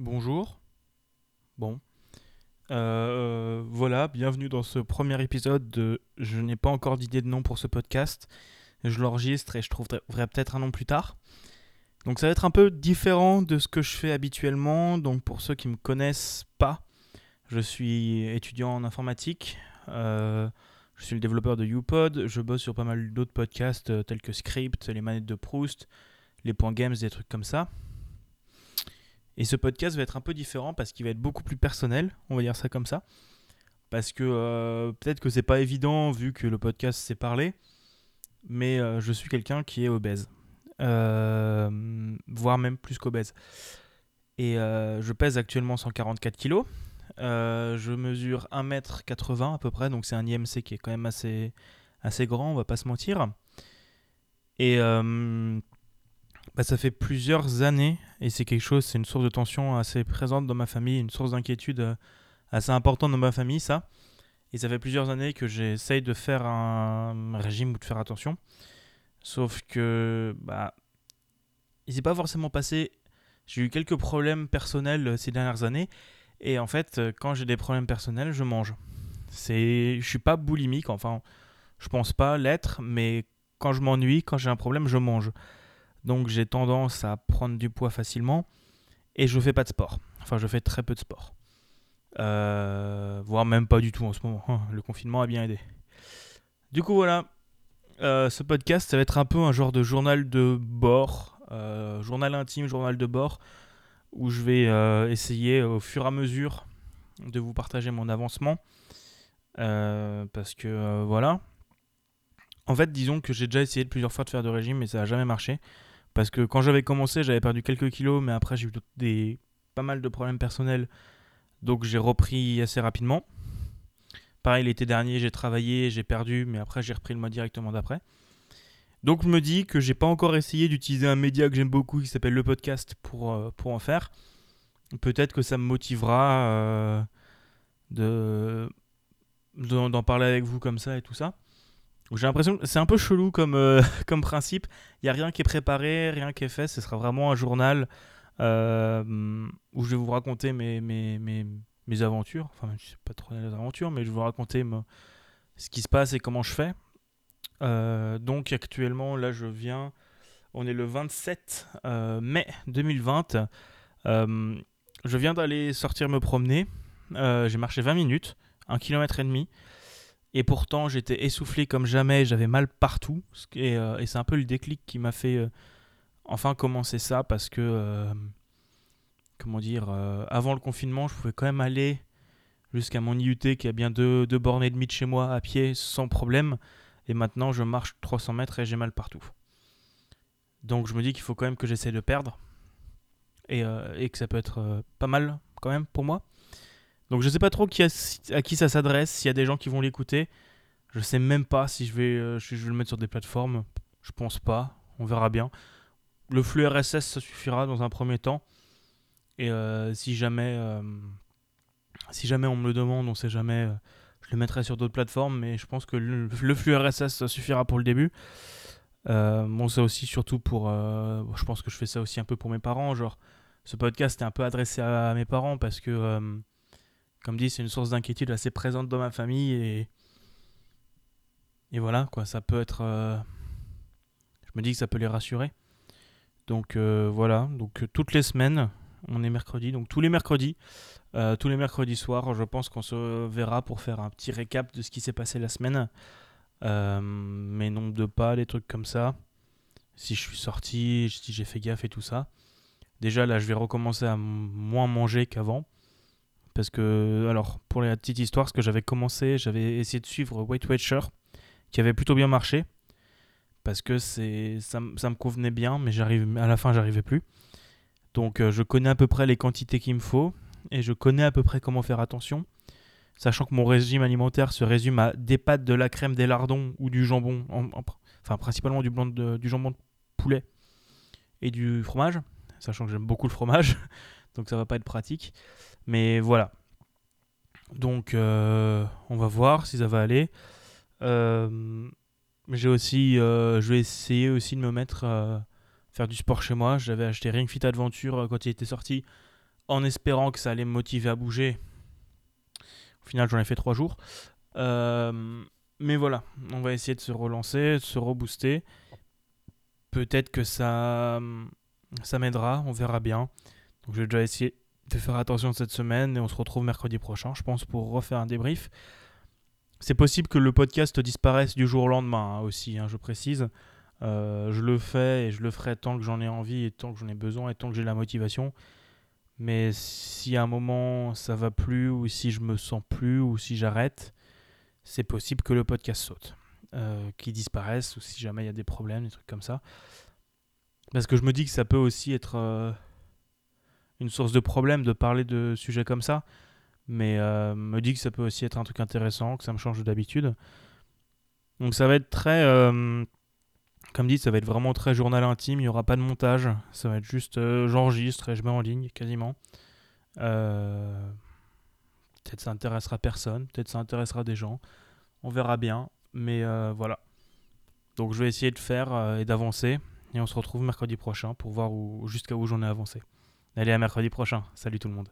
Bonjour. Bon. Euh, voilà, bienvenue dans ce premier épisode de Je n'ai pas encore d'idée de nom pour ce podcast. Je l'enregistre et je trouverai peut-être un nom plus tard. Donc ça va être un peu différent de ce que je fais habituellement. Donc pour ceux qui ne me connaissent pas, je suis étudiant en informatique. Euh, je suis le développeur de UPod. Je bosse sur pas mal d'autres podcasts euh, tels que Script, les manettes de Proust, les points games, des trucs comme ça. Et ce podcast va être un peu différent parce qu'il va être beaucoup plus personnel, on va dire ça comme ça. Parce que euh, peut-être que c'est pas évident vu que le podcast c'est parler, mais euh, je suis quelqu'un qui est obèse, euh, voire même plus qu'obèse. Et je pèse actuellement 144 kg. je mesure 1m80 à peu près, donc c'est un IMC qui est quand même assez, assez grand, on va pas se mentir. Et bah, ça fait plusieurs années, et c'est quelque chose, c'est une source de tension assez présente dans ma famille, une source d'inquiétude euh, assez importante dans ma famille, ça. Et ça fait plusieurs années que j'essaye de faire un régime ou de faire attention. Sauf que, bah, il s'est pas forcément passé. J'ai eu quelques problèmes personnels euh, ces dernières années. Et en fait, euh, quand j'ai des problèmes personnels, je mange. C'est, je suis pas boulimique, enfin, je pense pas l'être, mais quand je m'ennuie, quand j'ai un problème, je mange. Donc j'ai tendance à prendre du poids facilement et je fais pas de sport. Enfin, je fais très peu de sport. Euh, voire même pas du tout en ce moment. Hein, le confinement a bien aidé. Du coup, voilà. Euh, ce podcast, ça va être un peu un genre de journal de bord, euh, journal intime, journal de bord, où je vais essayer au fur et à mesure de vous partager mon avancement. parce que voilà. En fait, disons que j'ai déjà essayé plusieurs fois de faire de régime, mais ça n'a jamais marché. Parce que quand j'avais commencé, j'avais perdu quelques kilos, mais après j'ai eu des, pas mal de problèmes personnels. Donc j'ai repris assez rapidement. Pareil, l'été dernier, j'ai travaillé, j'ai perdu, mais après j'ai repris le mois directement d'après. Donc je me dis que j'ai pas encore essayé d'utiliser un média que j'aime beaucoup qui s'appelle le podcast pour, euh, en faire. Peut-être que ça me motivera euh, de d'en parler avec vous comme ça et tout ça. J'ai l'impression que c'est un peu chelou comme, euh, comme principe. Il n'y a rien qui est préparé, rien qui est fait. Ce sera vraiment un journal euh, où je vais vous raconter mes, mes, mes, mes aventures. Enfin, je sais pas trop les aventures, mais je vais vous raconter ce qui se passe et comment je fais. Euh, donc actuellement, là, je viens. On est le 27 mai 2020. je viens d'aller sortir me promener. J'ai marché 20 minutes, 1 km et demi. Et pourtant, j'étais essoufflé comme jamais, j'avais mal partout. Euh, et, c'est un peu le déclic qui m'a fait euh, enfin commencer ça parce que, euh, comment dire, avant le confinement, je pouvais quand même aller jusqu'à mon IUT qui a bien deux, bornes et demie de chez moi à pied sans problème. Et maintenant, je marche 300 mètres et j'ai mal partout. Donc je me dis qu'il faut quand même que j'essaie de perdre. Et que ça peut être pas mal quand même pour moi. Donc je sais pas trop à qui ça s'adresse, s'il y a des gens qui vont l'écouter. Je sais même pas si je vais, euh, le mettre sur des plateformes. Je pense pas. On verra bien. Le flux RSS, ça suffira dans un premier temps. Et euh, si jamais, euh, si jamais on me le demande, on sait jamais, je le mettrai sur d'autres plateformes. Mais je pense que le, flux RSS, ça suffira pour le début. bon, ça aussi surtout pour, je pense que je fais ça aussi un peu pour mes parents. Genre, ce podcast est un peu adressé à mes parents parce que comme dit, c'est une source d'inquiétude assez présente dans ma famille et voilà quoi, ça peut être. Euh, je me dis que ça peut les rassurer. Donc euh, voilà, donc euh, toutes les semaines, on est mercredi, donc tous les mercredis, tous les mercredis soirs, je pense qu'on se verra pour faire un petit récap de ce qui s'est passé la semaine. mes nombres de pas, les trucs comme ça. Si je suis sorti, si j'ai fait gaffe et tout ça. Déjà là, je vais recommencer à moins manger qu'avant. Parce que, alors, pour la petite histoire, ce que j'avais commencé, j'avais essayé de suivre Weight Watcher, qui avait plutôt bien marché. Parce que c'est, ça, me convenait bien, mais j'arrive, à la fin, j'arrivais plus. Donc, euh, je connais à peu près les quantités qu'il me faut. Et je connais à peu près comment faire attention. Sachant que mon régime alimentaire se résume à des pâtes, de la crème, des lardons ou du jambon. enfin, principalement du, du jambon de poulet et du fromage. Sachant que j'aime beaucoup le fromage. donc ça va pas être pratique. Mais voilà. Donc euh, on va voir si ça va aller. Euh, j'ai aussi, euh, je vais essayer aussi de me mettre faire du sport chez moi. J'avais acheté Ring Fit Adventure quand il était sorti en espérant que ça allait me motiver à bouger. Au final, j'en ai fait trois jours. Mais voilà, on va essayer de se relancer, de se rebooster. Peut-être que ça, ça m'aidera, on verra bien. Donc je vais déjà essayer de faire attention cette semaine et on se retrouve mercredi prochain, je pense, pour refaire un débrief. C'est possible que le podcast disparaisse du jour au lendemain hein, aussi, hein, je précise. Euh, je le fais et je le ferai tant que j'en ai envie et tant que j'en ai besoin et tant que j'ai la motivation. Mais si à un moment ça va plus ou si je me sens plus ou si j'arrête, c'est possible que le podcast saute, euh, qu'il disparaisse ou si jamais il y a des problèmes, des trucs comme ça. Parce que je me dis que ça peut aussi être euh, une source de problème de parler de sujets comme ça, mais euh, me dit que ça peut aussi être un truc intéressant, que ça me change d'habitude. Donc ça va être très, comme dit, ça va être vraiment très journal intime, il n'y aura pas de montage, ça va être juste j'enregistre et je mets en ligne quasiment. Peut-être ça intéressera personne, peut-être ça intéressera des gens. On verra bien. Mais euh, voilà. Donc je vais essayer de faire euh, et d'avancer. Et on se retrouve mercredi prochain pour voir jusqu'à où j'en ai avancé. Allez, à mercredi prochain. Salut tout le monde.